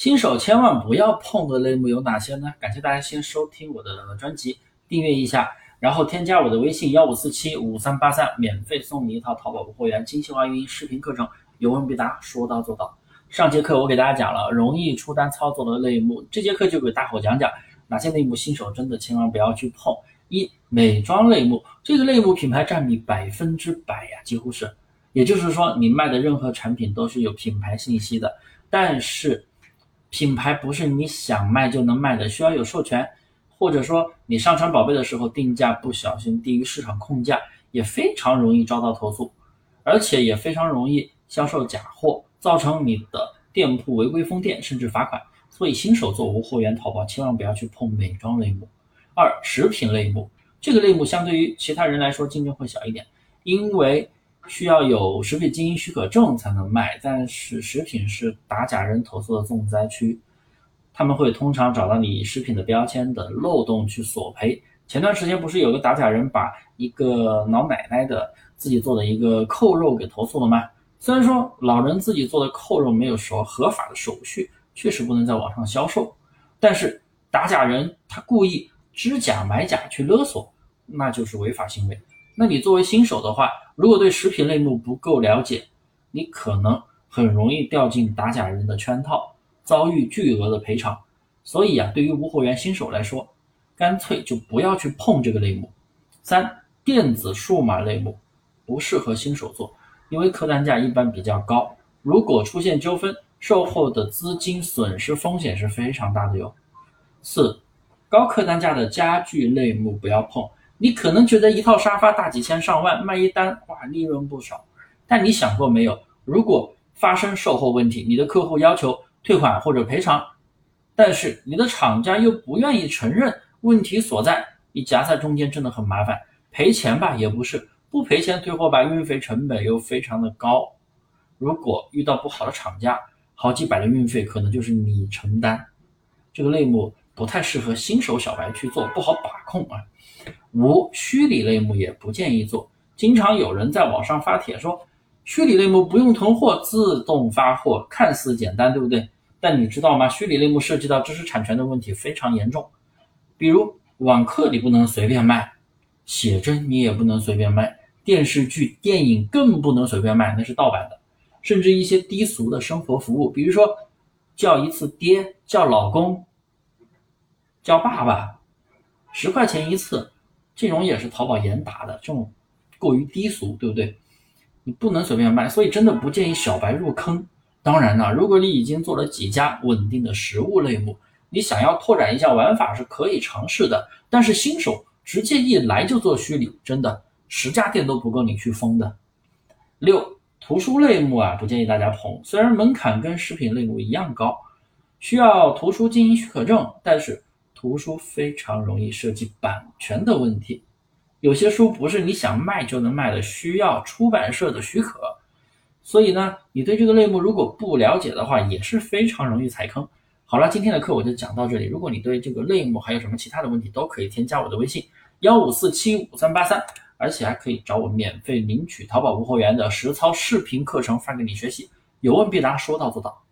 新手千万不要碰的类目有哪些呢？感谢大家先收听我的专辑，订阅一下，然后添加我的微信幺五四七五三八三，免费送你一套淘宝无货源精细化运营视频课程，有问必答，说到做到。上节课我给大家讲了容易出单操作的类目，这节课就给大伙讲讲哪些类目新手真的千万不要去碰。一、美妆类目，这个类目品牌占比百分之百呀，几乎是，也就是说你卖的任何产品都是有品牌信息的，但是。品牌不是你想卖就能卖的，需要有授权，或者说你上传宝贝的时候定价不小心低于市场控价，也非常容易遭到投诉，而且也非常容易销售假货，造成你的店铺违规封店甚至罚款。所以新手做无货源淘宝，千万不要去碰美妆类目。二、食品类目，这个类目相对于其他人来说竞争会小一点，因为。需要有食品经营许可证才能卖，但是食品是打假人投诉的重灾区，他们会通常找到你食品的标签的漏洞去索赔。前段时间不是有个打假人把一个老奶奶的自己做的一个扣肉给投诉了吗？虽然说老人自己做的扣肉没有说合法的手续，确实不能在网上销售，但是打假人他故意知假买假去勒索，那就是违法行为。那你作为新手的话，如果对食品类目不够了解，你可能很容易掉进打假人的圈套，遭遇巨额的赔偿。所以啊，对于无货源新手来说，干脆就不要去碰这个类目。三、电子数码类目不适合新手做，因为客单价一般比较高，如果出现纠纷，售后的资金损失风险是非常大的哟。四、高客单价的家具类目不要碰。你可能觉得一套沙发大几千上万，卖一单哇利润不少，但你想过没有？如果发生售后问题，你的客户要求退款或者赔偿，但是你的厂家又不愿意承认问题所在，你夹在中间真的很麻烦。赔钱吧也不是，不赔钱退货吧，运费成本又非常的高。如果遇到不好的厂家，好几百的运费可能就是你承担。这个类目不太适合新手小白去做，不好把控啊。五虚拟类目也不建议做，经常有人在网上发帖说，虚拟类目不用囤货，自动发货，看似简单，对不对？但你知道吗？虚拟类目涉及到知识产权的问题非常严重，比如网课你不能随便卖，写真你也不能随便卖，电视剧、电影更不能随便卖，那是盗版的，甚至一些低俗的生活服务，比如说叫一次爹，叫老公，叫爸爸，十块钱一次。这种也是淘宝严打的，这种过于低俗，对不对？你不能随便卖，所以真的不建议小白入坑。当然了，如果你已经做了几家稳定的实物类目，你想要拓展一下玩法是可以尝试的。但是新手直接一来就做虚拟，真的十家店都不够你去封的。六图书类目啊，不建议大家碰，虽然门槛跟食品类目一样高，需要图书经营许可证，但是。图书非常容易涉及版权的问题，有些书不是你想卖就能卖的，需要出版社的许可。所以呢，你对这个类目如果不了解的话，也是非常容易踩坑。好了，今天的课我就讲到这里。如果你对这个类目还有什么其他的问题，都可以添加我的微信幺五四七五三八三，而且还可以找我免费领取淘宝无货源的实操视频课程发给你学习，有问必答，说到做到。